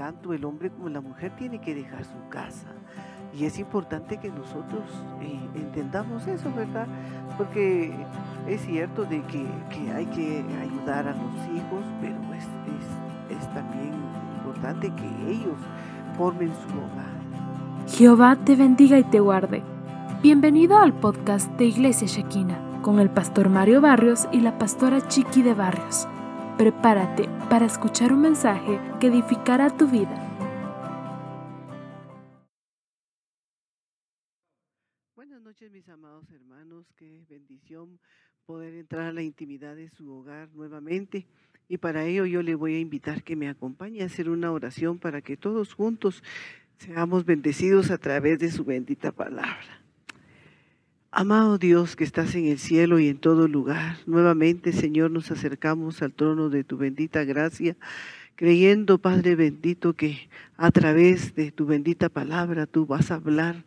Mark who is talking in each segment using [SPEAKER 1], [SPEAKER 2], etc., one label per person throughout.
[SPEAKER 1] tanto el hombre como la mujer tiene que dejar su casa. Y es importante que nosotros eh, entendamos eso, ¿verdad? Porque es cierto de que, hay que ayudar a los hijos, pero es, es también importante que ellos formen su hogar.
[SPEAKER 2] Jehová te bendiga y te guarde. Bienvenido al podcast de Iglesia Shekina con el pastor Mario Barrios y la pastora Chiqui de Barrios. Prepárate para escuchar un mensaje que edificará tu vida.
[SPEAKER 1] Buenas noches mis amados hermanos, qué bendición poder entrar a la intimidad de su hogar nuevamente. Y para ello yo le voy a invitar que me acompañe a hacer una oración para que todos juntos seamos bendecidos a través de su bendita palabra. Amado Dios que estás en el cielo y en todo lugar, nuevamente Señor nos acercamos al trono de tu bendita gracia, creyendo Padre bendito que a través de tu bendita palabra tú vas a hablar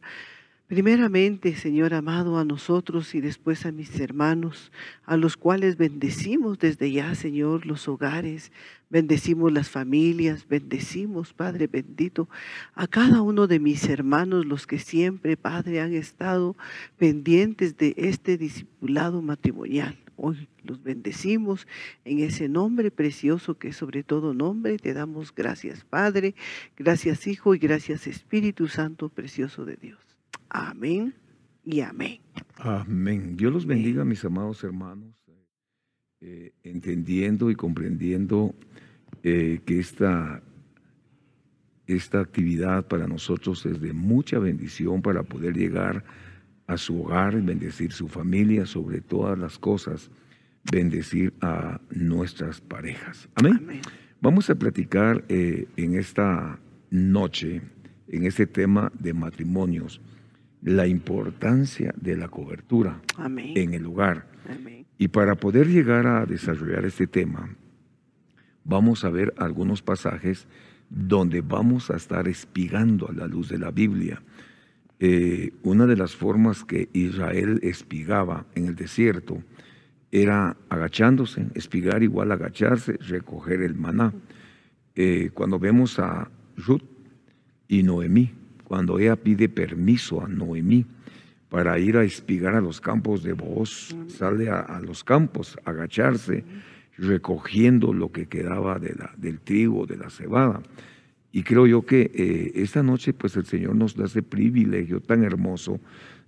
[SPEAKER 1] Primeramente, Señor amado, a nosotros y después a mis hermanos, a los cuales bendecimos desde ya, Señor, los hogares, bendecimos las familias, bendecimos, Padre bendito, a cada uno de mis hermanos, los que siempre, Padre, han estado pendientes de este discipulado matrimonial. Hoy los bendecimos en ese nombre precioso que sobre todo nombre te damos gracias, Padre, gracias Hijo y gracias Espíritu Santo precioso de Dios. Amén y amén.
[SPEAKER 3] Amén. Dios los bendiga, mis amados hermanos, eh, entendiendo y comprendiendo eh, que esta, esta actividad para nosotros es de mucha bendición para poder llegar a su hogar, bendecir su familia, sobre todas las cosas, bendecir a nuestras parejas. Amén. Vamos a platicar eh, en esta noche, en este tema de matrimonios la importancia de la cobertura en el lugar. Y para poder llegar a desarrollar este tema, vamos a ver algunos pasajes donde vamos a estar espigando a la luz de la Biblia. Eh, una de las formas que Israel espigaba en el desierto era agachándose, espigar igual agacharse, recoger el maná. Eh, cuando vemos a Ruth y Noemí, cuando ella pide permiso a Noemí para ir a espigar a los campos de voz, sale a, los campos, a agacharse, recogiendo lo que quedaba de la, del trigo, de la cebada. Y creo yo que eh, esta noche, pues el Señor nos da ese privilegio tan hermoso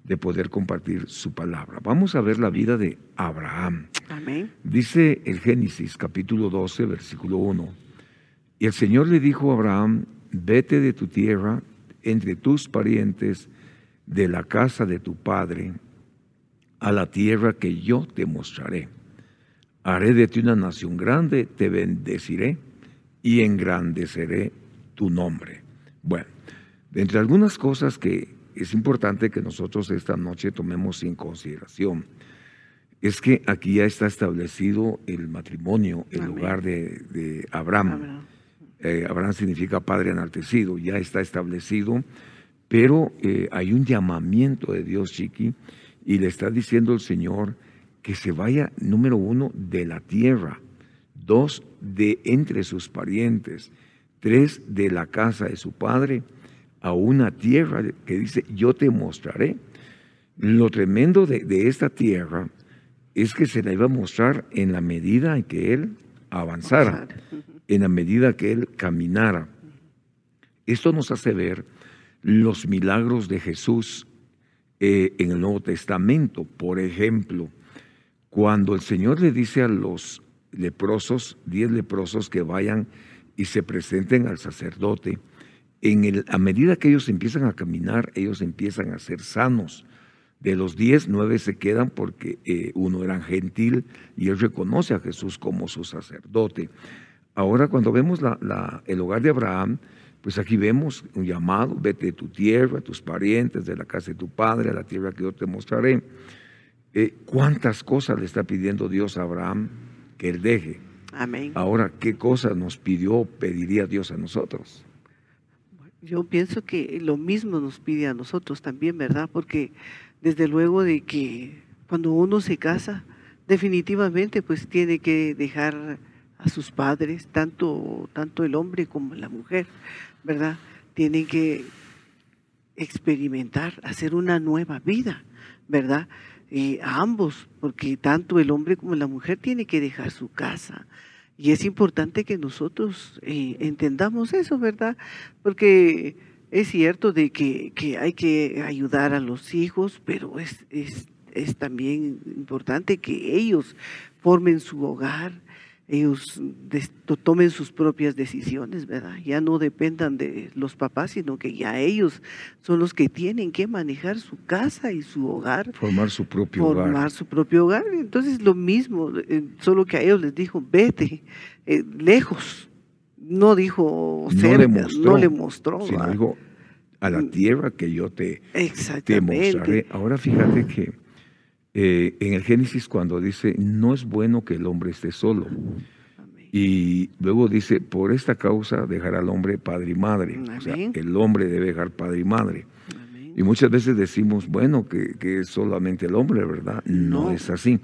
[SPEAKER 3] de poder compartir su palabra. Vamos a ver la vida de Abraham. Amén. Dice el Génesis capítulo 12, versículo 1. Y el Señor le dijo a Abraham, vete de tu tierra entre tus parientes de la casa de tu padre a la tierra que yo te mostraré. Haré de ti una nación grande, te bendeciré y engrandeceré tu nombre. Bueno, de entre algunas cosas que es importante que nosotros esta noche tomemos en consideración, es que aquí ya está establecido el matrimonio, el lugar de, Abraham. Eh, Abraham significa padre enaltecido, ya está establecido, pero eh, hay un llamamiento de Dios, Chiqui, y le está diciendo el Señor que se vaya, número uno, de la tierra, dos, de entre sus parientes, tres, de la casa de su padre, a una tierra que dice, yo te mostraré. Lo tremendo de, de esta tierra es que se la iba a mostrar en la medida en que él avanzara en la medida que Él caminara. Esto nos hace ver los milagros de Jesús eh, en el Nuevo Testamento. Por ejemplo, cuando el Señor le dice a los leprosos, diez leprosos, que vayan y se presenten al sacerdote, en el, a medida que ellos empiezan a caminar, ellos empiezan a ser sanos. De los diez, nueve se quedan porque eh, uno era gentil y él reconoce a Jesús como su sacerdote. Ahora cuando vemos el hogar de Abraham, pues aquí vemos un llamado, vete de tu tierra, tus parientes, de la casa de tu padre, a la tierra que yo te mostraré. Eh, ¿Cuántas cosas le está pidiendo Dios a Abraham que él deje? Amén. Ahora, ¿qué cosas nos pidió, pediría Dios a nosotros?
[SPEAKER 1] Yo pienso que lo mismo nos pide a nosotros también, ¿verdad? Porque desde luego de que cuando uno se casa, definitivamente pues tiene que dejar a sus padres, tanto, tanto el hombre como la mujer, ¿verdad? Tienen que experimentar, hacer una nueva vida, ¿verdad? Eh, a ambos, porque tanto el hombre como la mujer tiene que dejar su casa. Y es importante que nosotros eh, entendamos eso, ¿verdad? Porque es cierto de que, que, hay que ayudar a los hijos, pero es, es, es también importante que ellos formen su hogar, ellos tomen sus propias decisiones, ¿verdad? Ya no dependan de los papás, sino que ya ellos son los que tienen que manejar su casa y su hogar.
[SPEAKER 3] Formar su propio hogar.
[SPEAKER 1] Formar su propio hogar. Entonces lo mismo, eh, solo que a ellos les dijo, vete eh, lejos. No dijo cerca, no le mostró. No
[SPEAKER 3] sino dijo, a la mm. tierra que yo te, te mostraré. Ahora fíjate que eh, en el Génesis cuando dice, no es bueno que el hombre esté solo. Y luego dice, por esta causa dejará al hombre padre y madre. O sea, el hombre debe dejar padre y madre. Y muchas veces decimos, bueno, que, es solamente el hombre, ¿verdad? No, es así.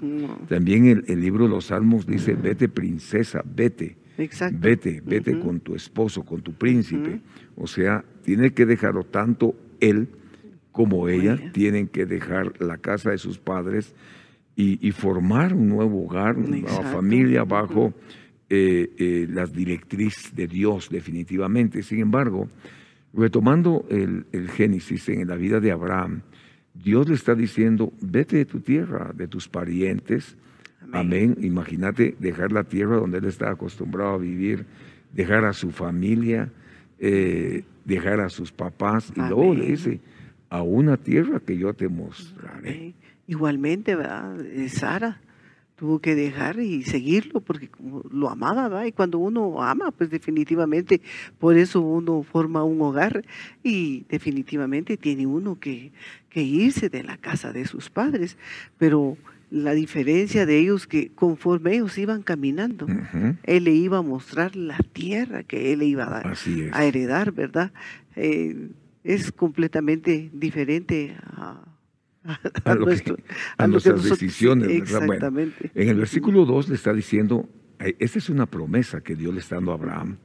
[SPEAKER 3] También el, libro de los Salmos dice, vete princesa, vete. Vete, vete con tu esposo, con tu príncipe. O sea, tiene que dejarlo tanto él como ella, tienen que dejar la casa de sus padres y, formar un nuevo hogar, una nueva familia bajo eh, eh, las directrices de Dios definitivamente. Sin embargo, retomando el, Génesis en la vida de Abraham, Dios le está diciendo, vete de tu tierra, de tus parientes. Amén. Imagínate dejar la tierra donde él está acostumbrado a vivir, dejar a su familia, eh, dejar a sus papás. Y luego le dice, a una tierra que yo te mostraré.
[SPEAKER 1] Igualmente, ¿verdad? Eh, Sara tuvo que dejar y seguirlo porque lo amaba, ¿verdad? Y cuando uno ama, pues definitivamente por eso uno forma un hogar y definitivamente tiene uno que, que irse de la casa de sus padres. Pero la diferencia de ellos que conforme ellos iban caminando, él le iba a mostrar la tierra que él le iba a, dar, a heredar, ¿verdad? Eh, es completamente diferente a,
[SPEAKER 3] a, nuestras decisiones. Exactamente. en el versículo 2 le está diciendo, esta es una promesa que Dios le está dando a Abraham.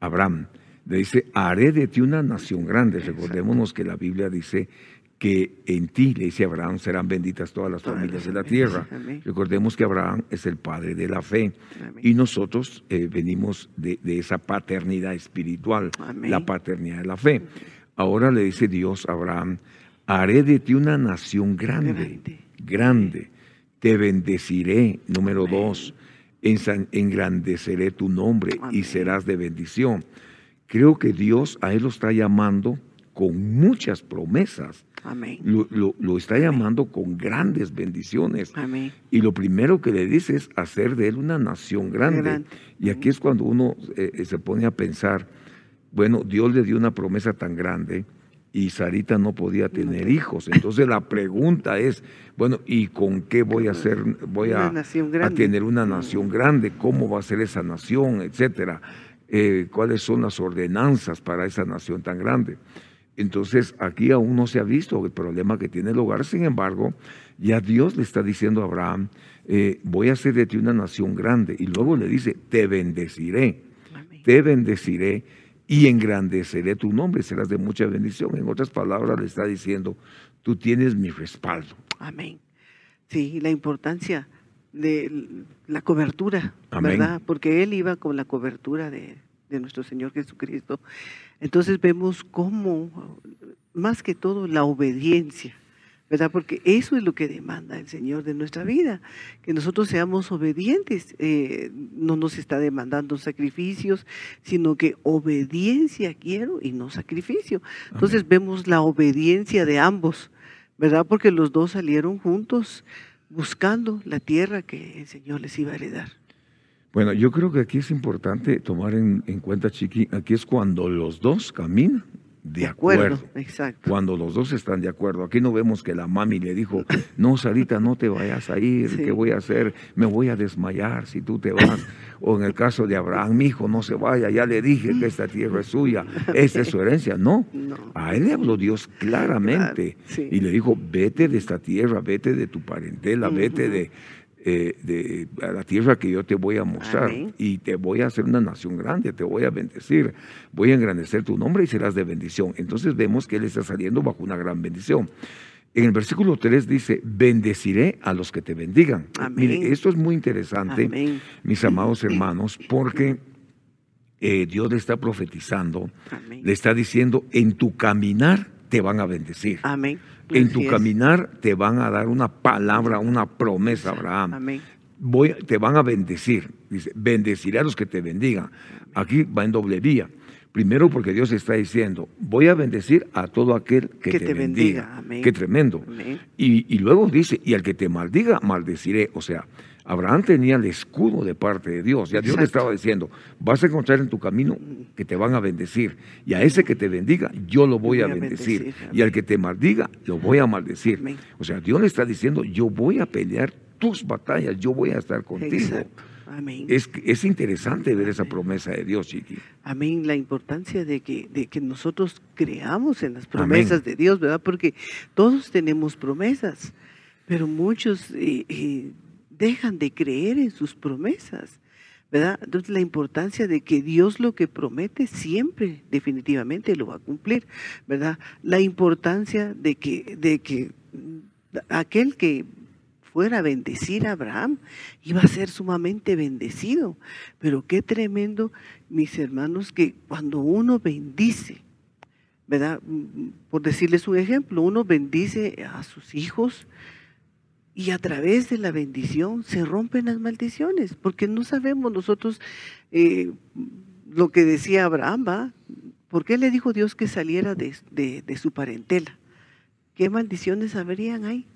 [SPEAKER 3] Abraham le dice, haré de ti una nación grande. Recordémonos que la Biblia dice que en ti, le dice Abraham, serán benditas todas las familias de la tierra. Recordemos que Abraham es el padre de la fe y nosotros eh, venimos de, esa paternidad espiritual, la paternidad de la fe. Ahora le dice Dios a Abraham, haré de ti una nación grande, grande. Te bendeciré, número dos, engrandeceré tu nombre y serás de bendición. Creo que Dios a él lo está llamando con muchas promesas. Amén. Lo, está llamando con grandes bendiciones. Amén. Y lo primero que le dice es hacer de él una nación grande. Y aquí es cuando uno eh, se pone a pensar, bueno, Dios le dio una promesa tan grande y Sarita no podía tener hijos. Entonces la pregunta es, bueno, ¿y con qué voy a hacer? Voy a, tener una nación grande, ¿cómo va a ser esa nación? Etcétera. Eh, ¿Cuáles son las ordenanzas para esa nación tan grande? Entonces aquí aún no se ha visto el problema que tiene el hogar, sin embargo, ya Dios le está diciendo a Abraham, eh, voy a hacer de ti una nación grande. Y luego le dice, te bendeciré, te bendeciré y engrandeceré tu nombre, serás de mucha bendición. En otras palabras, le está diciendo, tú tienes mi respaldo.
[SPEAKER 1] Amén. Sí, la importancia de la cobertura, ¿verdad? Porque él iba con la cobertura de, de nuestro Señor Jesucristo. Entonces vemos cómo, más que todo, la obediencia ¿verdad? Porque eso es lo que demanda el Señor de nuestra vida, que nosotros seamos obedientes. Eh, no nos está demandando sacrificios, sino que obediencia quiero y no sacrificio. Entonces vemos la obediencia de ambos, ¿verdad? Porque los dos salieron juntos buscando la tierra que el Señor les iba a heredar.
[SPEAKER 3] Bueno, yo creo que aquí es importante tomar en, en cuenta, Chiqui, aquí es cuando los dos caminan de, acuerdo. Exacto. Cuando los dos están de acuerdo. Aquí no vemos que la mami le dijo, no, Sarita, no te vayas a ir, ¿qué voy a hacer? Me voy a desmayar si tú te vas. O en el caso de Abraham, mi hijo, no se vaya, ya le dije que esta tierra es suya, esta es su herencia. No, a él le habló Dios claramente y le dijo, vete de esta tierra, vete de tu parentela, vete de eh, de a la tierra que yo te voy a mostrar
[SPEAKER 1] Amén.
[SPEAKER 3] y te voy a hacer una nación grande, te voy a bendecir, voy a engrandecer tu nombre y serás de bendición. Entonces vemos que él está saliendo bajo una gran bendición. En el versículo 3 dice, bendeciré a los que te bendigan.
[SPEAKER 1] Amén.
[SPEAKER 3] Mire, esto es muy interesante,
[SPEAKER 1] Amén.
[SPEAKER 3] mis amados hermanos, porque eh, Dios le está profetizando,
[SPEAKER 1] Amén.
[SPEAKER 3] le está diciendo, en tu caminar te van a bendecir.
[SPEAKER 1] Amén.
[SPEAKER 3] En
[SPEAKER 1] Así
[SPEAKER 3] tu
[SPEAKER 1] es.
[SPEAKER 3] caminar te van a dar una palabra, una promesa, Abraham.
[SPEAKER 1] Amén.
[SPEAKER 3] Voy, te van a bendecir. Dice, bendeciré a los que te bendigan. Aquí va en doble vía. Primero porque Dios está diciendo, voy a bendecir a todo aquel que,
[SPEAKER 1] Que
[SPEAKER 3] te,
[SPEAKER 1] te
[SPEAKER 3] bendiga.
[SPEAKER 1] bendiga. Amén.
[SPEAKER 3] Qué tremendo.
[SPEAKER 1] Amén.
[SPEAKER 3] Y, y luego dice, y al que te maldiga, maldeciré. O sea, Abraham tenía el escudo de parte de Dios. Ya Dios le estaba diciendo, vas a encontrar en tu camino que te van a bendecir. Y a ese que te bendiga, yo lo voy,
[SPEAKER 1] Voy
[SPEAKER 3] a bendecir.
[SPEAKER 1] bendecir.
[SPEAKER 3] Y al que te maldiga, lo voy a maldecir.
[SPEAKER 1] Amén.
[SPEAKER 3] O sea, Dios le está diciendo, yo voy a pelear tus batallas, yo voy a estar contigo.
[SPEAKER 1] Amén.
[SPEAKER 3] Es, es interesante ver esa promesa de Dios, Chiqui.
[SPEAKER 1] Amén, la importancia de que, de que nosotros creamos en las promesas de Dios, ¿verdad? Porque todos tenemos promesas, pero muchos eh, eh, dejan de creer en sus promesas, ¿verdad? Entonces la importancia de que Dios lo que promete siempre, definitivamente lo va a cumplir, ¿verdad? La importancia de que, de que mm, aquel que fuera a bendecir a Abraham, iba a ser sumamente bendecido. Pero qué tremendo, mis hermanos, que cuando uno bendice, ¿verdad? Mm, Por decirles un ejemplo, uno bendice a sus hijos y a través de la bendición se rompen las maldiciones, porque no sabemos nosotros eh, lo que decía Abraham, ¿va? ¿Por qué le dijo Dios que saliera de, de- de su parentela? ¿Qué maldiciones habrían ahí?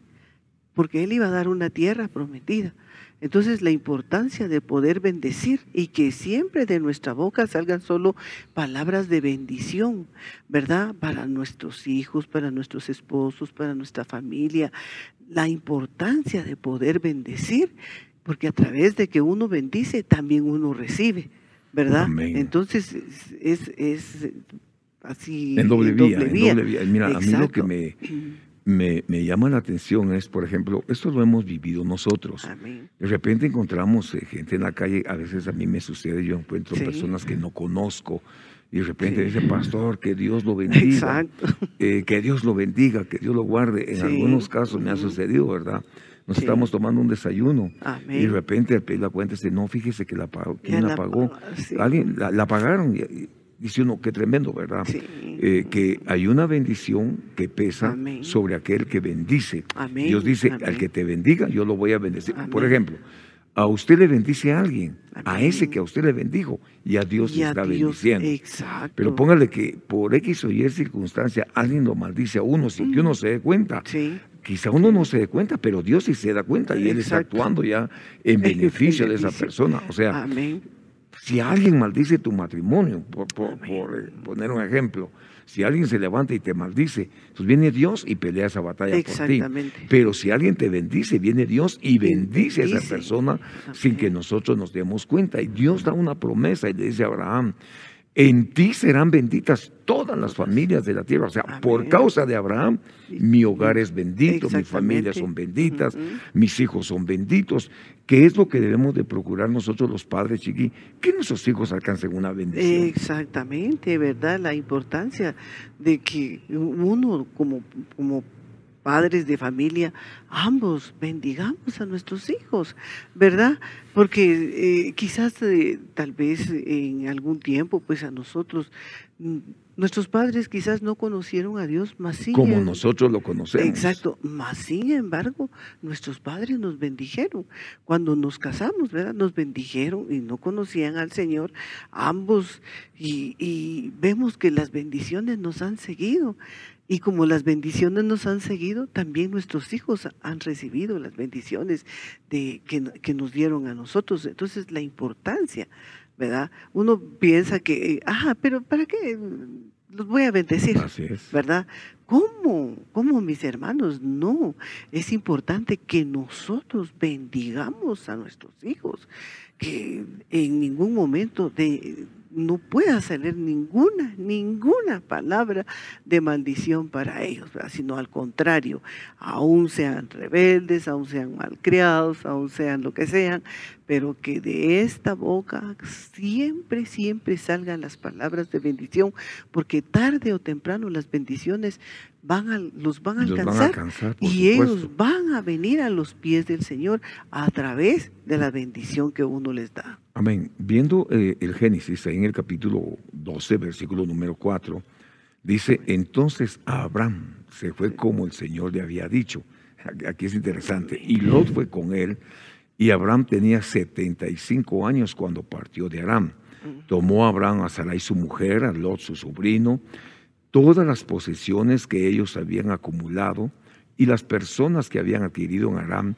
[SPEAKER 1] Porque él iba a dar una tierra prometida. Entonces la importancia de poder bendecir y que siempre de nuestra boca salgan solo palabras de bendición, ¿verdad? Para nuestros hijos, para nuestros esposos, para nuestra familia. La importancia de poder bendecir, porque a través de que uno bendice, también uno recibe, ¿verdad?
[SPEAKER 3] Amén.
[SPEAKER 1] Entonces es, es, así.
[SPEAKER 3] En doble vía, en doble vía. Mira, a mí lo que me, me, me llama la atención es, por ejemplo, esto lo hemos vivido nosotros.
[SPEAKER 1] Amén.
[SPEAKER 3] De repente encontramos eh, gente en la calle, a veces a mí me sucede, yo encuentro
[SPEAKER 1] Sí.
[SPEAKER 3] personas que no conozco y de repente
[SPEAKER 1] Sí.
[SPEAKER 3] dice, pastor, que Dios lo bendiga,
[SPEAKER 1] Exacto.
[SPEAKER 3] eh, que Dios lo bendiga, que Dios lo guarde. En
[SPEAKER 1] Sí.
[SPEAKER 3] algunos casos me ha sucedido, ¿verdad? Nos
[SPEAKER 1] Sí.
[SPEAKER 3] estamos tomando un desayuno y de
[SPEAKER 1] Amén.
[SPEAKER 3] repente pedir la cuenta dice, no, fíjese que la pagó, ¿quién la
[SPEAKER 1] la
[SPEAKER 3] pagó? la, la pagaron y dice uno, qué tremendo, ¿verdad?
[SPEAKER 1] Sí.
[SPEAKER 3] Eh, que hay una bendición que pesa
[SPEAKER 1] Amén.
[SPEAKER 3] sobre aquel que bendice.
[SPEAKER 1] Amén,
[SPEAKER 3] Dios dice,
[SPEAKER 1] amén.
[SPEAKER 3] al que te bendiga, yo lo voy a bendecir. Por ejemplo, a usted le bendice a alguien, a ese que a usted le bendijo, y a Dios
[SPEAKER 1] Y
[SPEAKER 3] le
[SPEAKER 1] a
[SPEAKER 3] está
[SPEAKER 1] Dios,
[SPEAKER 3] bendiciendo.
[SPEAKER 1] Exacto.
[SPEAKER 3] Pero póngale que por X o Y circunstancia alguien lo maldice a uno sin que uno se dé cuenta.
[SPEAKER 1] Sí.
[SPEAKER 3] Quizá uno no se dé cuenta, pero Dios sí se da cuenta y Él está actuando ya en beneficio de esa persona. O sea,
[SPEAKER 1] Amén.
[SPEAKER 3] Si alguien maldice tu matrimonio, por, por-
[SPEAKER 1] Amén.
[SPEAKER 3] por, eh, poner un ejemplo, si alguien se levanta y te maldice, pues viene Dios y pelea esa batalla por ti. Pero si alguien te bendice, viene Dios y bendice a esa persona sin que nosotros nos demos cuenta. Y Dios da una promesa y le dice a Abraham, en ti serán benditas todas las familias de la tierra. O sea, por causa de Abraham, mi hogar es bendito, mi familia
[SPEAKER 1] Exactamente.
[SPEAKER 3] son benditas, mis hijos son benditos. ¿Qué es lo que debemos de procurar nosotros los padres, chiqui? Que nuestros hijos alcancen una bendición.
[SPEAKER 1] Exactamente, ¿verdad? La importancia de que uno como, como padres de familia, ambos bendigamos a nuestros hijos, ¿verdad? Porque eh, quizás eh, tal vez en algún tiempo, pues a nosotros, mm, nuestros padres quizás no conocieron a Dios, más sí
[SPEAKER 3] como
[SPEAKER 1] en-
[SPEAKER 3] nosotros lo conocemos.
[SPEAKER 1] Exacto, más sin embargo, nuestros padres nos bendijeron. Cuando nos casamos, ¿verdad? Nos bendijeron y no conocían al Señor, ambos, y, y vemos que las bendiciones nos han seguido. Y como las bendiciones nos han seguido, también nuestros hijos han recibido las bendiciones de, que, que nos dieron a nosotros. Entonces, la importancia, ¿verdad? Uno piensa que, ah, pero ¿para qué los voy a bendecir?
[SPEAKER 3] Así es.
[SPEAKER 1] ¿verdad? ¿Cómo? ¿Cómo, mis hermanos? No, es importante que nosotros bendigamos a nuestros hijos, que en ningún momento de, no pueda salir ninguna, ninguna palabra de maldición para ellos, sino al contrario, aún sean rebeldes, aún sean malcriados, aún sean lo que sean, pero que de esta boca siempre, siempre salgan las palabras de bendición, porque tarde o temprano las bendiciones van a, los van a alcanzar, y ellos van a venir a los pies del Señor a través de la bendición que uno les da.
[SPEAKER 3] Amén. Viendo eh, el Génesis, en el capítulo 12, versículo número 4, dice, entonces Abraham se fue como el Señor le había dicho. Aquí es interesante. Y Lot fue con él, y Abraham tenía 75 años cuando partió de Aram. Tomó Abraham a Sarai su mujer, a Lot su sobrino, todas las posesiones que ellos habían acumulado y las personas que habían adquirido en Aram,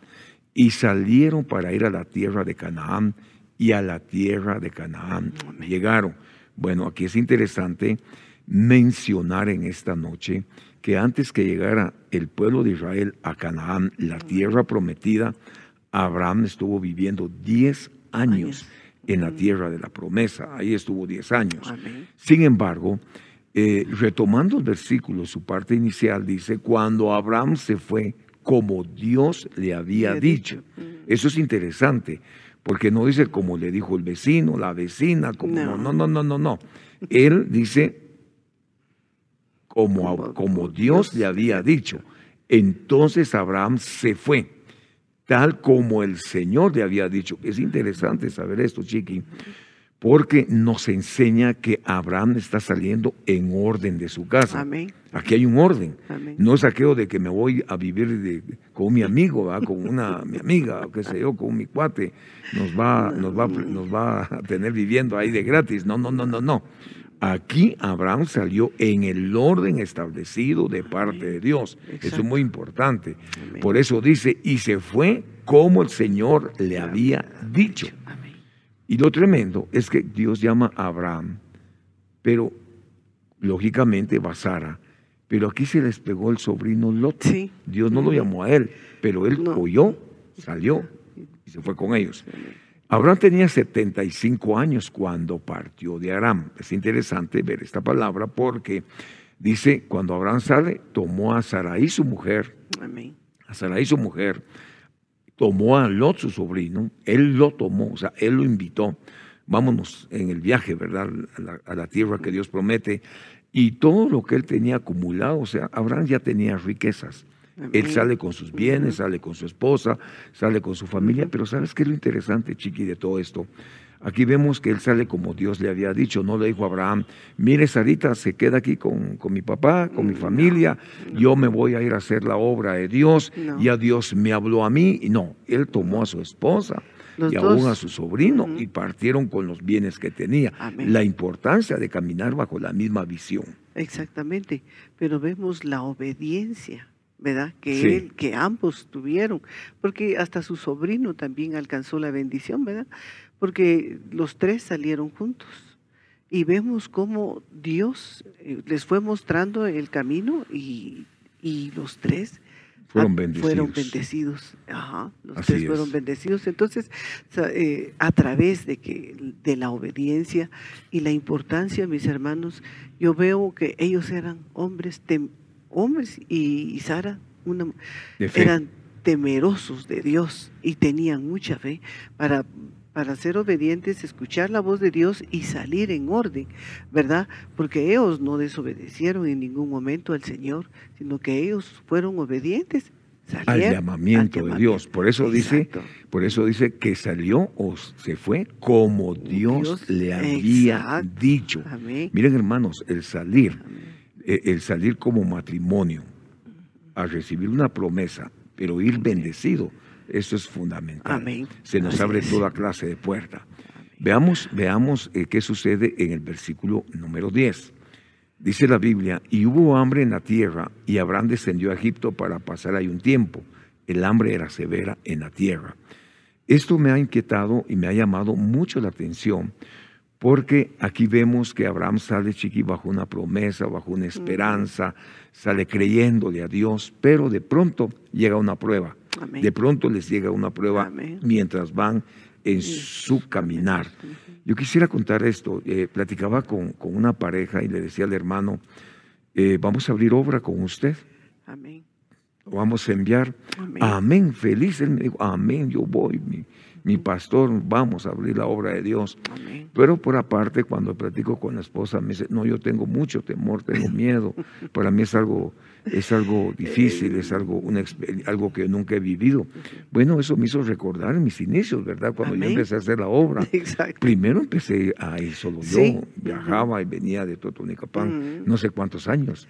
[SPEAKER 3] y salieron para ir a la tierra de Canaán y a la tierra de Canaán llegaron. Bueno, aquí es interesante mencionar en esta noche que antes que llegara el pueblo de Israel a Canaán, la tierra prometida, Abraham estuvo viviendo 10 años en la tierra de la promesa. Ahí estuvo 10 años. Sin embargo, eh, retomando el versículo, su parte inicial dice, cuando Abraham se fue como Dios le había dicho. Eso es interesante porque no dice como le dijo el vecino, la vecina, como no, no, no, no, no. no. Él dice como, como Dios le había dicho. Entonces Abraham se fue, tal como el Señor le había dicho. Es interesante saber esto, chiqui, porque nos enseña que Abraham está saliendo en orden de su casa. Aquí hay un orden. No es aquello de que me voy a vivir con mi amigo, con una mi amiga, qué sé yo, con mi cuate, nos va, nos va, nos va a tener viviendo ahí de gratis. No, no, no, no, no. Aquí Abraham salió en el orden establecido de parte de Dios. Eso es muy importante. Por eso dice, y se fue como el Señor le había dicho. Y lo tremendo es que Dios llama a Abraham, pero lógicamente va Sara. Pero aquí se les pegó el sobrino Lot. Dios no lo llamó a él, pero él oyó, salió y se fue con ellos. Abraham tenía 75 años cuando partió de Aram. Es interesante ver esta palabra porque dice, cuando Abraham sale, tomó a Sarai su mujer, a Sarai su mujer, tomó a Lot, su sobrino, él lo tomó, o sea, él lo invitó, vámonos en el viaje, ¿verdad? A la, tierra que Dios promete. Y todo lo que él tenía acumulado, o sea, Abraham ya tenía riquezas. Él sale con sus bienes, sale con su esposa, sale con su familia, pero ¿sabes qué es lo interesante, Chiqui, de todo esto? Aquí vemos que él sale como Dios le había dicho, no le dijo a Abraham, mire Sarita, se queda aquí con, mi papá, con mi familia, yo me voy a ir a hacer la obra de Dios, y a Dios me habló a mí, y no, él tomó a su esposa y aún a su sobrino y partieron con los bienes que tenía. La importancia de caminar bajo la misma visión.
[SPEAKER 1] Exactamente, pero vemos la obediencia. ¿verdad? Que él, que ambos tuvieron, porque hasta su sobrino también alcanzó la bendición, ¿verdad? Porque los tres salieron juntos y vemos cómo Dios eh, les fue mostrando el camino y, los tres
[SPEAKER 3] fueron bendecidos.
[SPEAKER 1] Fueron bendecidos. Ajá, los tres fueron bendecidos. Entonces, eh, a través de, que, de la obediencia y la importancia, mis hermanos, yo veo que ellos eran hombres, hombres y, Sara una, eran temerosos de Dios y tenían mucha fe para para ser obedientes, escuchar la voz de Dios y salir en orden, ¿verdad? Porque ellos no desobedecieron en ningún momento al Señor, sino que ellos fueron obedientes.
[SPEAKER 3] Al llamamiento, de Dios. Por eso dice, por eso dice que salió o se fue como Dios, le había dicho. Miren, hermanos, el salir, eh, el salir como matrimonio, a recibir una promesa, pero ir bendecido eso es fundamental. Se nos abre toda clase de puerta. Veamos, veamos eh, qué sucede en el versículo número 10. Dice la Biblia, y hubo hambre en la tierra, y Abraham descendió a Egipto para pasar ahí un tiempo. El hambre era severa en la tierra. Esto me ha inquietado y me ha llamado mucho la atención, porque aquí vemos que Abraham sale chiqui bajo una promesa, bajo una esperanza, sale creyéndole a Dios, pero de pronto llega una prueba. De pronto les llega una prueba mientras van en su caminar. Yo quisiera contar esto. Eh, platicaba con, con, una pareja y le decía al hermano, eh, vamos a abrir obra con usted.
[SPEAKER 1] Amén.
[SPEAKER 3] Vamos a enviar. Amén. Feliz. Él me dijo, amén, yo voy. Mi, mi pastor, vamos a abrir la obra de Dios. Pero por aparte, cuando platico con la esposa, me dice, no, yo tengo mucho temor, tengo miedo. Para mí es algo, es algo difícil, es algo, algo que nunca he vivido. Bueno, eso me hizo recordar mis inicios, ¿verdad? Cuando yo empecé a hacer la obra. Primero empecé a ir solo yo, viajaba y venía de Totonicapán, no sé cuántos años.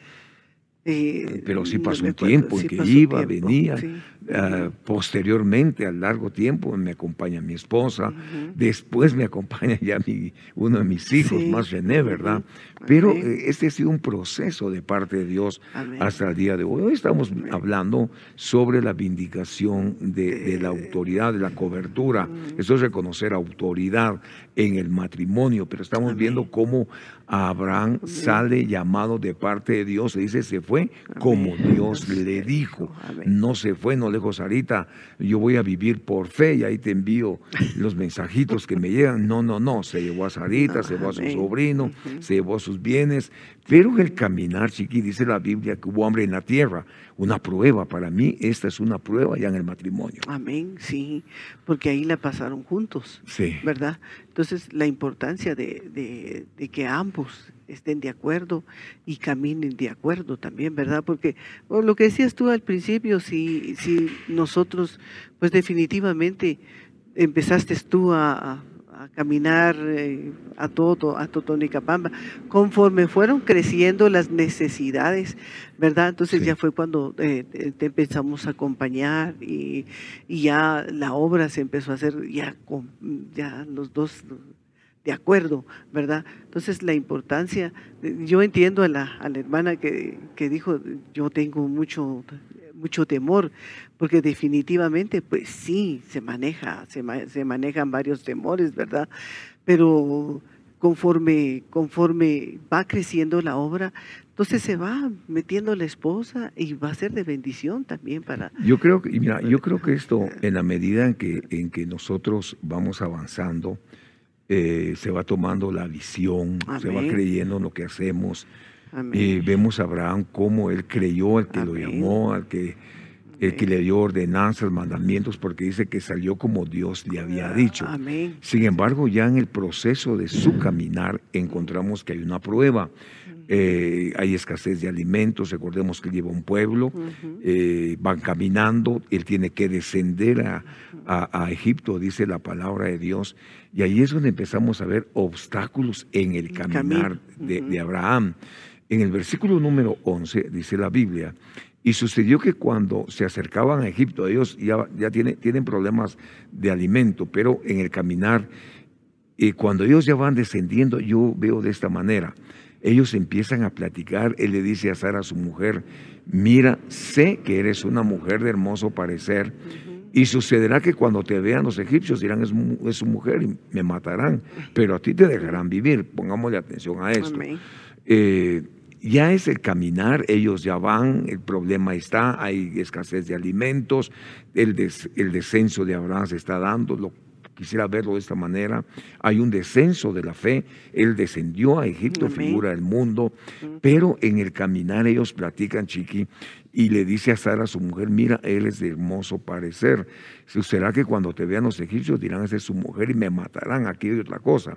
[SPEAKER 3] Eh, Pero sí pasó un tiempo en que iba, venía. Ah, posteriormente, a largo tiempo, me acompaña mi esposa. Después me acompaña ya mi, uno de mis hijos, más René, ¿verdad? Pero eh, este ha sido un proceso de parte de Dios hasta el día de hoy. Hoy estamos hablando sobre la vindicación de, la autoridad, de la cobertura. Eso es reconocer autoridad en el matrimonio, pero estamos viendo cómo Abraham sale llamado de parte de Dios. Se dice, se fue como Dios le dijo. No se fue, no le dijo, Sarita, yo voy a vivir por fe y ahí te envío los mensajitos que me llegan. No, no, no. Se llevó a Sarita, se llevó a su sobrino, se llevó a sus bienes. Pero el caminar, chiqui, dice la Biblia que hubo hambre en la tierra. Una prueba, para mí esta es una prueba ya en el matrimonio.
[SPEAKER 1] Amén, sí, porque ahí la pasaron juntos,
[SPEAKER 3] sí.
[SPEAKER 1] ¿verdad? Entonces, la importancia de, de, que ambos estén de acuerdo y caminen de acuerdo también, ¿verdad? Porque lo que decías tú al principio, si, si nosotros, pues definitivamente empezaste tú a caminar eh, a todo, a Totonicapamba, conforme fueron creciendo las necesidades, ¿verdad? Entonces ya fue cuando eh, te empezamos a acompañar y, ya la obra se empezó a hacer ya, con, ya los dos de acuerdo, ¿verdad? Entonces la importancia, yo entiendo a la, a la hermana que, que dijo, yo tengo mucho mucho temor, porque definitivamente, pues sí, se maneja, se, se manejan varios temores, ¿verdad? Pero conforme, conforme va creciendo la obra, entonces se va metiendo la esposa y va a ser de bendición también para...
[SPEAKER 3] Yo creo que, mira, yo creo que esto, en la medida en que, en que nosotros vamos avanzando, eh, se va tomando la visión, se va creyendo en lo que hacemos, y vemos a Abraham cómo él creyó al que lo llamó, al que, el que le dio ordenanzas, mandamientos, porque dice que salió como Dios le había dicho. Sin embargo, ya en el proceso de su caminar encontramos que hay una prueba. Eh, hay escasez de alimentos, recordemos que lleva un pueblo, eh, van caminando, él tiene que descender a, Egipto, dice la palabra de Dios, y ahí es donde empezamos a ver obstáculos en el caminar de Abraham. En el versículo número 11 dice la Biblia, y sucedió que cuando se acercaban a Egipto, ellos ya, ya tienen, tienen problemas de alimento, pero en el caminar, y cuando ellos ya van descendiendo, yo veo de esta manera, ellos empiezan a platicar, él le dice a Sara, su mujer, mira, sé que eres una mujer de hermoso parecer, y sucederá que cuando te vean los egipcios dirán, es, su mujer y me matarán, pero a ti te dejarán vivir, pongámosle atención a esto. Eh, ya es el caminar, ellos ya van, el problema está, hay escasez de alimentos, el, el descenso de Abraham se está dando, lo, quisiera verlo de esta manera, hay un descenso de la fe, él descendió a Egipto, figura del mundo, pero en el caminar ellos platican, chiqui, y le dice a Sara, su mujer, mira, él es de hermoso parecer. ¿Será que cuando te vean los egipcios dirán, esa es su mujer y me matarán? Aquí hay otra cosa.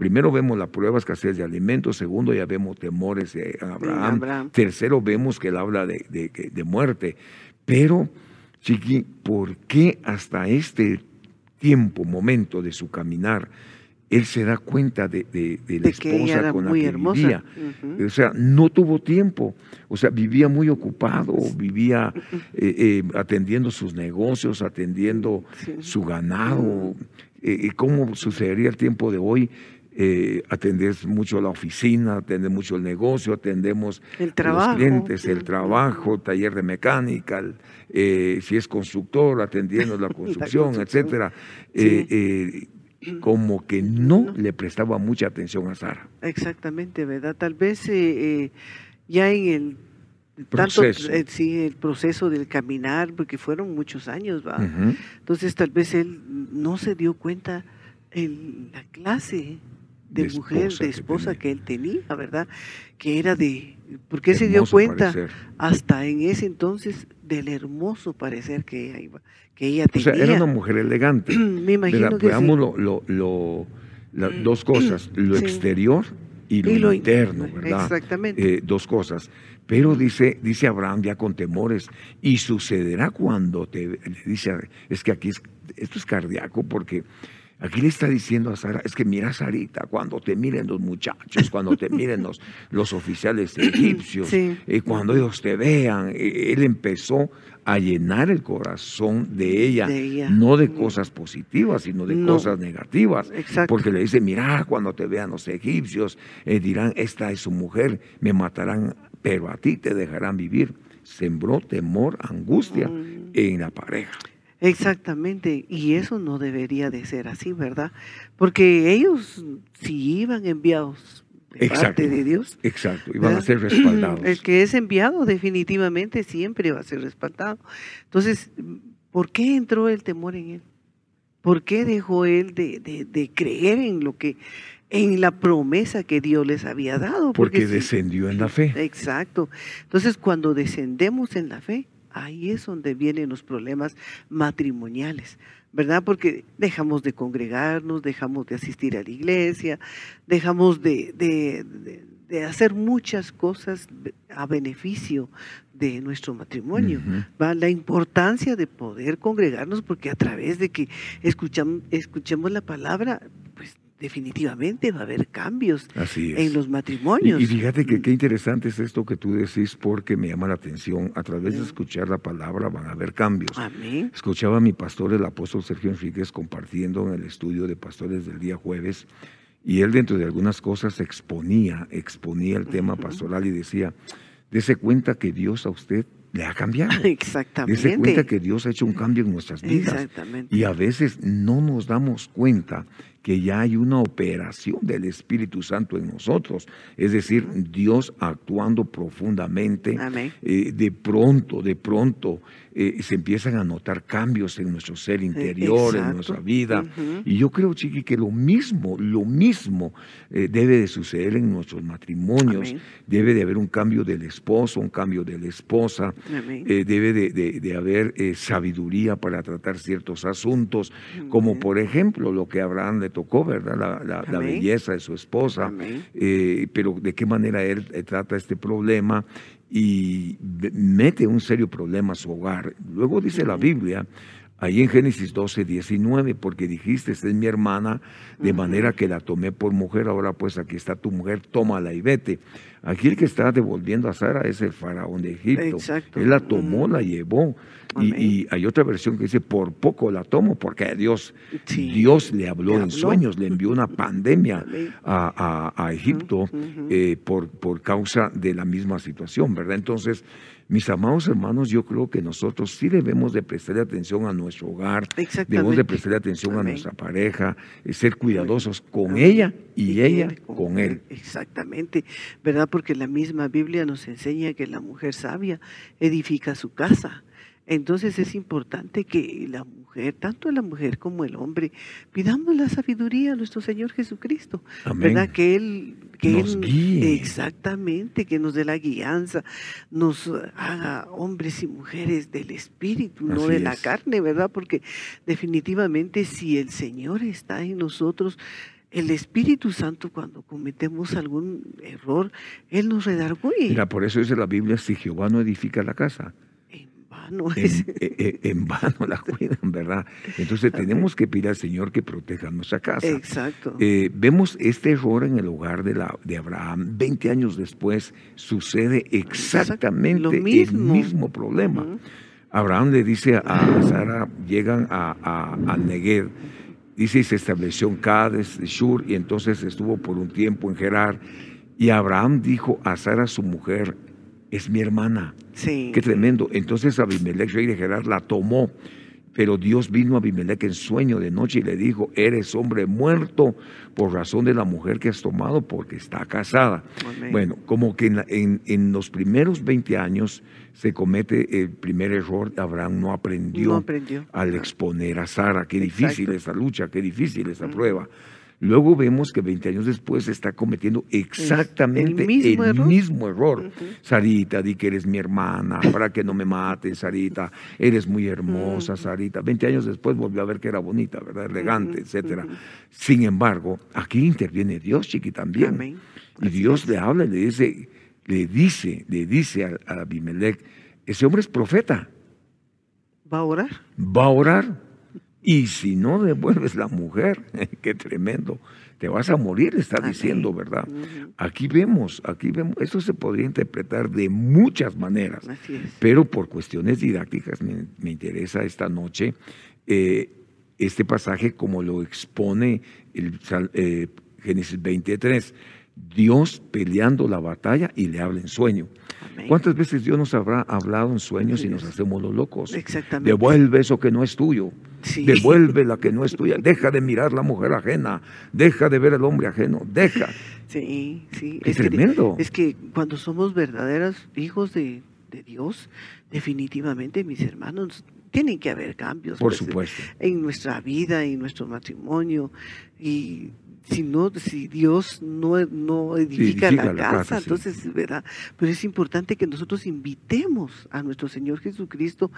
[SPEAKER 3] Primero vemos la prueba escasez de alimentos, segundo ya vemos temores de Abraham, tercero vemos que él habla de, de, muerte. Pero, Chiqui, ¿por qué hasta este tiempo, momento de su caminar, él se da cuenta de, la esposa con la que vivía. O sea, no tuvo tiempo. O sea, vivía muy ocupado, vivía eh, eh, atendiendo sus negocios, atendiendo su ganado. Eh, ¿Cómo sucedería el tiempo de hoy? Eh, atendés mucho la oficina, atendés mucho el negocio, atendemos
[SPEAKER 1] el
[SPEAKER 3] los clientes, el trabajo, taller de mecánica, eh, si es constructor, atendiendo la construcción, etcétera. Eh, eh, como que no le prestaba mucha atención a Sara.
[SPEAKER 1] Exactamente, ¿verdad? Tal vez ya en el tanto,
[SPEAKER 3] Proceso.
[SPEAKER 1] eh, sí, el proceso del caminar, porque fueron muchos años, ¿va? Entonces tal vez él no se dio cuenta el, la clase de,
[SPEAKER 3] De
[SPEAKER 1] mujer,
[SPEAKER 3] esposa
[SPEAKER 1] de esposa
[SPEAKER 3] tenía.
[SPEAKER 1] que él tenía, ¿verdad? Que era de, porque se dio cuenta
[SPEAKER 3] parecer.
[SPEAKER 1] hasta en ese entonces del hermoso parecer que ella, iba, que ella
[SPEAKER 3] O
[SPEAKER 1] tenía.
[SPEAKER 3] sea, era una mujer elegante.
[SPEAKER 1] Me imagino que
[SPEAKER 3] veamos
[SPEAKER 1] sí.
[SPEAKER 3] lo, lo- lo- las dos cosas, lo
[SPEAKER 1] Sí.
[SPEAKER 3] exterior y lo,
[SPEAKER 1] Y lo
[SPEAKER 3] interno,
[SPEAKER 1] interno,
[SPEAKER 3] ¿verdad?
[SPEAKER 1] exactamente.
[SPEAKER 3] Eh, dos cosas. Pero dice, dice Abraham ya con temores, y sucederá cuando te le dice, es que aquí es, esto es cardíaco porque aquí le está diciendo a Sara, es que mira Sarita, cuando te miren los muchachos, cuando te miren los, los oficiales egipcios,
[SPEAKER 1] Sí.
[SPEAKER 3] eh, cuando ellos te vean, eh, él empezó a llenar el corazón de ella,
[SPEAKER 1] De ella.
[SPEAKER 3] no de cosas positivas, sino de
[SPEAKER 1] No.
[SPEAKER 3] cosas negativas.
[SPEAKER 1] Exacto.
[SPEAKER 3] Porque le dice, mira, cuando te vean los egipcios, eh, dirán, esta es su mujer, me matarán, pero a ti te dejarán vivir. Sembró temor, angustia
[SPEAKER 1] Mm.
[SPEAKER 3] en la pareja.
[SPEAKER 1] Exactamente, y eso no debería de ser así, ¿verdad? Porque ellos si iban enviados de
[SPEAKER 3] Exacto.
[SPEAKER 1] parte de Dios.
[SPEAKER 3] Exacto, y van a
[SPEAKER 1] ¿verdad?
[SPEAKER 3] ser respaldados.
[SPEAKER 1] El que es enviado definitivamente siempre va a ser respaldado. Entonces, ¿por qué entró el temor en él? ¿Por qué dejó él de, de- de creer en lo que, en la promesa que Dios les había dado?
[SPEAKER 3] Porque descendió en la fe.
[SPEAKER 1] Exacto. Entonces, cuando descendemos en la fe, ahí es donde vienen los problemas matrimoniales, ¿verdad? Porque dejamos de congregarnos, dejamos de asistir a la iglesia, dejamos de, de- de- de hacer muchas cosas a beneficio de nuestro matrimonio. ¿va? La importancia de poder congregarnos, porque a través de que escucham- escuchemos la palabra, definitivamente va a haber cambios
[SPEAKER 3] Así es.
[SPEAKER 1] en los matrimonios.
[SPEAKER 3] y fíjate que qué interesante es esto que tú decís porque me llama la atención. A través de
[SPEAKER 1] Mm.
[SPEAKER 3] escuchar la palabra van a haber cambios.
[SPEAKER 1] Amén.
[SPEAKER 3] Escuchaba a mi pastor, el apóstol Sergio Enríquez, compartiendo en el estudio de pastores del día jueves, y él dentro de algunas cosas exponía, exponía el tema pastoral y decía, dese cuenta que Dios a usted le ha cambiado.
[SPEAKER 1] Exactamente.
[SPEAKER 3] Dese cuenta que Dios ha hecho un cambio en nuestras vidas.
[SPEAKER 1] Exactamente.
[SPEAKER 3] Y a veces no nos damos cuenta que ya hay una operación del Espíritu Santo en nosotros. Es decir, Dios actuando profundamente. Eh, de pronto, de pronto, eh, se empiezan a notar cambios en nuestro ser interior, en nuestra vida. Y yo creo, Chiqui, que lo mismo, lo mismo eh, debe de suceder en nuestros matrimonios.
[SPEAKER 1] Amén.
[SPEAKER 3] Debe de haber un cambio del esposo, un cambio de la esposa. Eh, debe de, de- de haber eh, sabiduría para tratar ciertos asuntos, como por ejemplo lo que a Abraham le tocó, ¿verdad? La, la- la
[SPEAKER 1] Amén.
[SPEAKER 3] belleza de su esposa, eh, pero de qué manera él eh, trata este problema y mete un serio problema a su hogar. Luego dice la. Biblia, ahí en Génesis 12, 19, porque dijiste, esta es mi hermana, de manera que la tomé por mujer, ahora pues aquí está tu mujer, tómala y vete. Aquí el que está devolviendo a Sara es el faraón de Egipto.
[SPEAKER 1] Exacto.
[SPEAKER 3] Él la tomó,
[SPEAKER 1] Ujú.
[SPEAKER 3] la llevó. Y, hay otra versión que dice, por poco la tomo, porque Dios,
[SPEAKER 1] Sí.
[SPEAKER 3] Dios le habló
[SPEAKER 1] Le
[SPEAKER 3] en sueños, le envió una pandemia a, a- a Egipto eh, por, por causa de la misma situación, ¿verdad? Entonces, mis amados hermanos, yo creo que nosotros sí debemos de prestarle atención a nuestro hogar, debemos de prestarle atención a nuestra pareja, eh, ser cuidadosos con
[SPEAKER 1] Amén.
[SPEAKER 3] ella y, ella con él.
[SPEAKER 1] Exactamente, ¿verdad? Porque la misma Biblia nos enseña que la mujer sabia edifica su casa. Entonces es importante que la mujer, tanto la mujer como el hombre, pidamos la sabiduría a nuestro Señor Jesucristo,
[SPEAKER 3] Amén.
[SPEAKER 1] ¿verdad? Que Él, que
[SPEAKER 3] Nos
[SPEAKER 1] Él-
[SPEAKER 3] guíe.
[SPEAKER 1] exactamente, que nos dé la guianza, nos haga hombres y mujeres del Espíritu, no de la carne, ¿verdad? Porque definitivamente si el Señor está en nosotros, el Espíritu Santo cuando cometemos algún error, Él nos redarguye.
[SPEAKER 3] Mira, por eso dice la Biblia, si Jehová no edifica la casa,
[SPEAKER 1] en vano es.
[SPEAKER 3] eh, eh, en vano la cuidan, ¿verdad? Entonces tenemos que pedir al Señor que proteja nuestra casa.
[SPEAKER 1] Exacto.
[SPEAKER 3] Eh, vemos este error en el hogar de, la, de Abraham. 20 años después sucede exactamente
[SPEAKER 1] Lo
[SPEAKER 3] el
[SPEAKER 1] mismo.
[SPEAKER 3] problema. Abraham le dice a Sara, llegan a, a, al Negev, dice y se estableció en Cades, de Shur, y entonces estuvo por un tiempo en Gerar. Y Abraham dijo a Sara, su mujer, es mi hermana.
[SPEAKER 1] Sí.
[SPEAKER 3] Qué tremendo. Entonces Abimelech, rey de Gerar, la tomó. Pero Dios vino a Abimelech en sueño de noche y le dijo, eres hombre muerto por razón de la mujer que has tomado porque está casada.
[SPEAKER 1] Amén.
[SPEAKER 3] Bueno, como que en, la- en- en los primeros 20 años se comete el primer error, Abraham no aprendió,
[SPEAKER 1] No aprendió.
[SPEAKER 3] al exponer a Sara. Qué difícil esa lucha, qué difícil esa prueba. Luego vemos que 20 años después está cometiendo exactamente el mismo
[SPEAKER 1] mismo
[SPEAKER 3] error. Sarita, di que eres mi hermana, para que no me mates, Sarita, eres muy hermosa. Sarita. 20 años después volvió a ver que era bonita, ¿verdad? Elegante,
[SPEAKER 1] Ujú,
[SPEAKER 3] etcétera. Sin embargo, aquí interviene Dios, chiqui, también.
[SPEAKER 1] Amén.
[SPEAKER 3] Y
[SPEAKER 1] Así
[SPEAKER 3] Dios
[SPEAKER 1] es.
[SPEAKER 3] le habla y le dice, le dice, le dice a, a Abimelech, ese hombre es profeta,
[SPEAKER 1] ¿Va a orar?
[SPEAKER 3] va a orar. Y si no devuelves la mujer, qué tremendo, te vas a morir, está diciendo, ¿verdad? Aquí vemos, aquí vemos, esto se podría interpretar de muchas maneras, pero por cuestiones didácticas me, me interesa esta noche eh, este pasaje como lo expone el eh, Génesis 23. Dios peleando la batalla y le habla en sueño.
[SPEAKER 1] Amén.
[SPEAKER 3] ¿Cuántas veces Dios nos habrá hablado en sueños y nos hacemos los locos?
[SPEAKER 1] Exactamente.
[SPEAKER 3] Devuelve eso que no es tuyo.
[SPEAKER 1] Sí.
[SPEAKER 3] Devuelve la que no es tuya. Deja de mirar la mujer ajena. Deja de ver al hombre ajeno. Deja.
[SPEAKER 1] Sí, sí. Es que-
[SPEAKER 3] tremendo.
[SPEAKER 1] es que cuando somos verdaderos hijos de, de Dios, definitivamente, mis hermanos, tienen que haber cambios.
[SPEAKER 3] Por
[SPEAKER 1] pues,
[SPEAKER 3] supuesto.
[SPEAKER 1] En nuestra vida, en nuestro matrimonio. Y si no, si Dios no, no edifica,
[SPEAKER 3] edifica
[SPEAKER 1] la,
[SPEAKER 3] la
[SPEAKER 1] casa,
[SPEAKER 3] casa, sí.
[SPEAKER 1] entonces, ¿verdad? Pero es importante que nosotros invitemos a nuestro Señor Jesucristo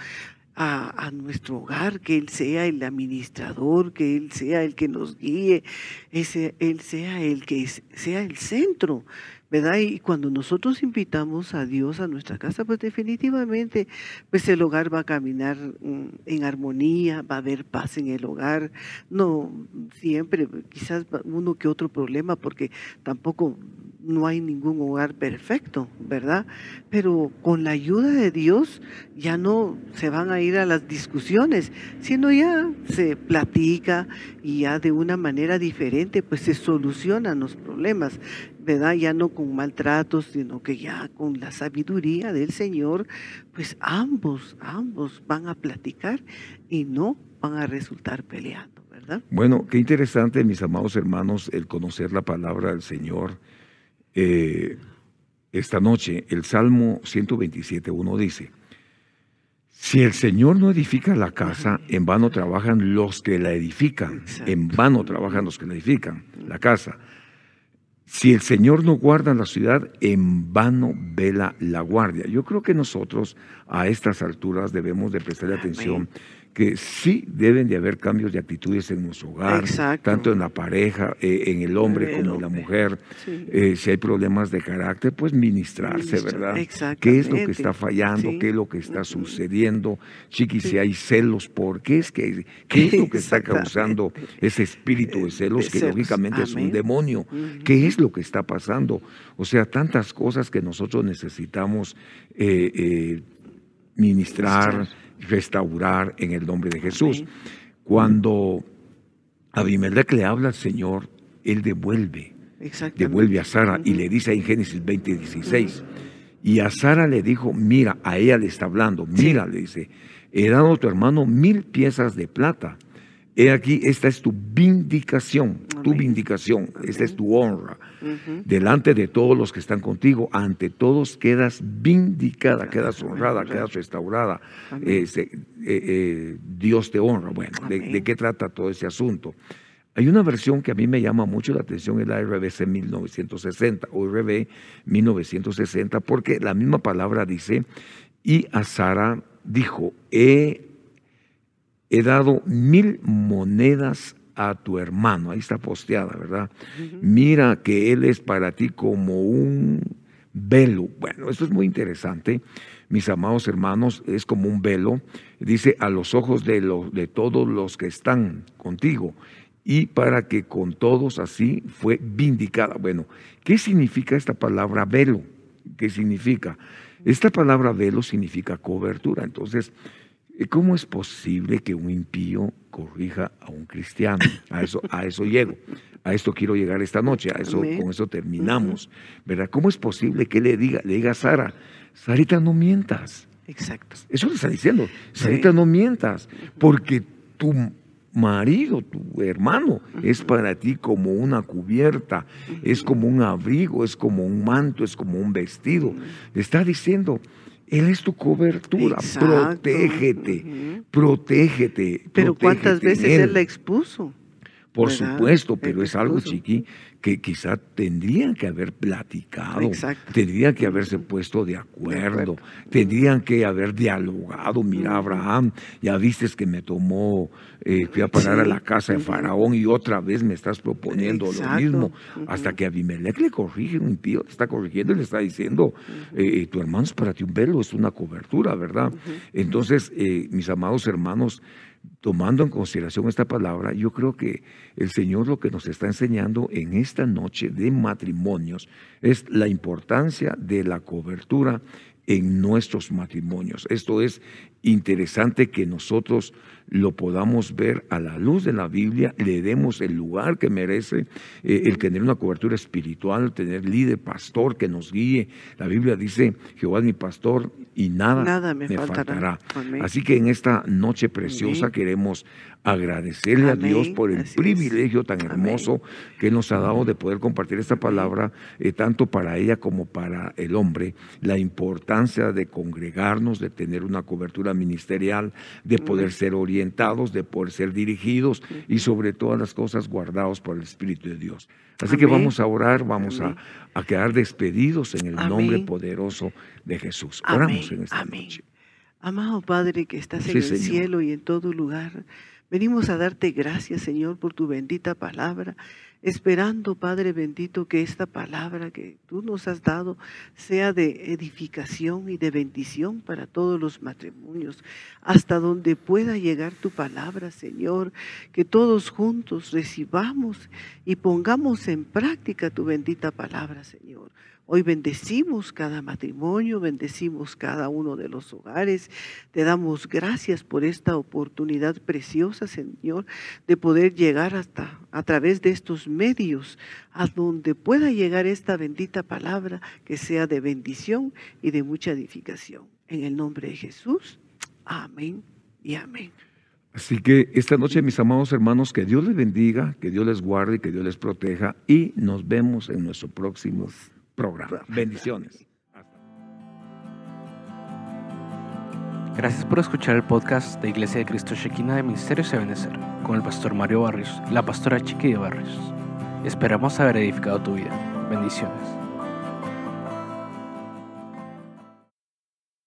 [SPEAKER 1] a, a nuestro hogar, que Él sea el administrador, que Él sea el que nos guíe, ese, Él sea el que es- sea el centro, ¿verdad? Y cuando nosotros invitamos a Dios a nuestra casa, pues definitivamente, pues el hogar va a caminar mm, en armonía, va a haber paz en el hogar, no siempre, quizás uno que otro problema, porque tampoco no hay ningún hogar perfecto, ¿verdad? Pero con la ayuda de Dios ya no se van a ir a las discusiones, sino ya se platica y ya de una manera diferente pues se solucionan los problemas, ¿verdad? Ya no con maltratos, sino que ya con la sabiduría del Señor, pues ambos, ambos van a platicar y no van a resultar peleando, ¿verdad?
[SPEAKER 3] Bueno, qué interesante, mis amados hermanos, el conocer la palabra del Señor. Eh, esta noche, el Salmo 127.1 dice, si el Señor no edifica la casa, en vano trabajan los que la edifican, en vano trabajan los que la edifican, la casa. Si el Señor no guarda la ciudad, en vano vela la guardia. Yo creo que nosotros a estas alturas debemos de prestarle
[SPEAKER 1] Amén.
[SPEAKER 3] Que sí deben de haber cambios de actitudes en nuestro hogar,
[SPEAKER 1] Exacto.
[SPEAKER 3] tanto en la pareja, eh, en el hombre
[SPEAKER 1] El
[SPEAKER 3] como en la mujer.
[SPEAKER 1] Sí.
[SPEAKER 3] Eh, si hay problemas de carácter, pues ministrarse,
[SPEAKER 1] Ministrar,
[SPEAKER 3] ¿verdad? ¿Qué es lo que está fallando?
[SPEAKER 1] Sí.
[SPEAKER 3] ¿Qué es lo que está sucediendo? Chiqui, si hay celos, ¿por qué es que qué es lo que está causando ese espíritu de celos
[SPEAKER 1] De
[SPEAKER 3] que
[SPEAKER 1] celos.
[SPEAKER 3] lógicamente es un demonio? ¿Qué es lo que está pasando? O sea, tantas cosas que nosotros necesitamos eh, eh, ministrar,
[SPEAKER 1] Ministrar.
[SPEAKER 3] Restaurar en el nombre de Jesús.
[SPEAKER 1] Amén.
[SPEAKER 3] Cuando Abimelech le habla al Señor, él devuelve, devuelve a Sara y le dice en Génesis 20, 16. Y a Sara le dijo, mira, a ella le está hablando,
[SPEAKER 1] Sí.
[SPEAKER 3] mira, le dice, he dado a tu hermano mil piezas de plata. He aquí, esta es tu vindicación, tu
[SPEAKER 1] Amén.
[SPEAKER 3] vindicación, esta es tu honra. Delante de todos los que están contigo, ante todos quedas vindicada, quedas honrada, quedas restaurada.
[SPEAKER 1] Amén.
[SPEAKER 3] Eh, eh, eh, Dios te honra. Bueno, ¿de, qué trata todo ese asunto? Hay una versión que a mí me llama mucho la atención, es la RBC 1960 o RB 1960, porque la misma palabra dice, y a Sara dijo, he, he dado mil monedas a tu hermano. Ahí está posteada, ¿verdad? Mira que él es para ti como un velo. Bueno, esto es muy interesante, mis amados hermanos, es como un velo, dice a los ojos de, los, de todos los que están contigo y para que con todos así fue vindicada. Bueno, ¿qué significa esta palabra velo? ¿Qué significa? Esta palabra velo significa cobertura. Entonces, ¿cómo es posible que un impío corrija a un cristiano? A eso, a eso llego. A esto quiero llegar esta noche. A eso,
[SPEAKER 1] Amén.
[SPEAKER 3] con eso terminamos. ¿Verdad? ¿Cómo es posible que le diga, le diga a Sara, Sarita, no mientas?
[SPEAKER 1] Exacto.
[SPEAKER 3] Eso le está diciendo. Sarita, no mientas, porque tu marido, tu hermano, es para ti como una cubierta, es como un abrigo, es como un manto, es como un vestido. Le está diciendo, él es tu cobertura,
[SPEAKER 1] Exacto.
[SPEAKER 3] protégete, protégete.
[SPEAKER 1] Pero ¿cuántas veces él la expuso?
[SPEAKER 3] Por
[SPEAKER 1] ¿verdad?
[SPEAKER 3] supuesto, pero es algo, chiqui, que quizá tendrían que haber platicado,
[SPEAKER 1] Exacto.
[SPEAKER 3] tendrían que haberse puesto de acuerdo, tendrían que haber dialogado. Mira, Abraham, ya viste que me tomó, eh, fui a parar a la casa de. Faraón y otra vez me estás proponiendo lo mismo. Hasta que Abimelech le corrige, un impío está corrigiendo y le está diciendo, eh, tu hermano es para ti un velo, es una cobertura, ¿verdad? Entonces, eh, mis amados hermanos, tomando en consideración esta palabra, yo creo que el Señor lo que nos está enseñando en esta noche de matrimonios es la importancia de la cobertura en nuestros matrimonios. Esto es interesante que nosotros lo podamos ver a la luz de la Biblia, le demos el lugar que merece, eh, el tener una cobertura espiritual, tener líder, pastor que nos guíe. La Biblia dice, Jehová es mi pastor y nada,
[SPEAKER 1] Nada me
[SPEAKER 3] me,
[SPEAKER 1] faltará.
[SPEAKER 3] faltará.
[SPEAKER 1] Amén.
[SPEAKER 3] Así que en esta noche preciosa
[SPEAKER 1] Amén.
[SPEAKER 3] queremos agradecerle a Dios
[SPEAKER 1] Amén.
[SPEAKER 3] por el
[SPEAKER 1] Así es.
[SPEAKER 3] privilegio tan
[SPEAKER 1] Amén.
[SPEAKER 3] hermoso que Él nos ha dado de poder compartir esta palabra, eh, tanto para ella como para el hombre, la importancia de congregarnos, de tener una cobertura ministerial, de poder ser orientados, de poder ser dirigidos y sobre todas las cosas guardados por el Espíritu de Dios. Así que vamos a orar, vamos a, a quedar despedidos en el nombre poderoso de Jesús. Oramos
[SPEAKER 1] Amén,
[SPEAKER 3] en esta
[SPEAKER 1] amén.
[SPEAKER 3] noche.
[SPEAKER 1] Amado Padre que estás en el
[SPEAKER 3] Señor.
[SPEAKER 1] cielo y en todo lugar, venimos a darte gracias, Señor, por tu bendita palabra, esperando, Padre bendito, que esta palabra que tú nos has dado sea de edificación y de bendición para todos los matrimonios, hasta donde pueda llegar tu palabra, Señor, que todos juntos recibamos y pongamos en práctica tu bendita palabra, Señor. Hoy bendecimos cada matrimonio, bendecimos cada uno de los hogares. Te damos gracias por esta oportunidad preciosa, Señor, de poder llegar hasta a través de estos medios a donde pueda llegar esta bendita palabra que sea de bendición y de mucha edificación. En el nombre de Jesús. Amén y amén.
[SPEAKER 3] Así que esta noche, mis amados hermanos, que Dios les bendiga, que Dios les guarde, que Dios les proteja y nos vemos en nuestro próximo programa. Bendiciones.
[SPEAKER 4] Gracias por escuchar el podcast de Iglesia de Cristo Shekinah de Ministerios de Benecer con el pastor Mario Barrios y la pastora Chiqui de Barrios. Esperamos haber edificado tu vida. Bendiciones.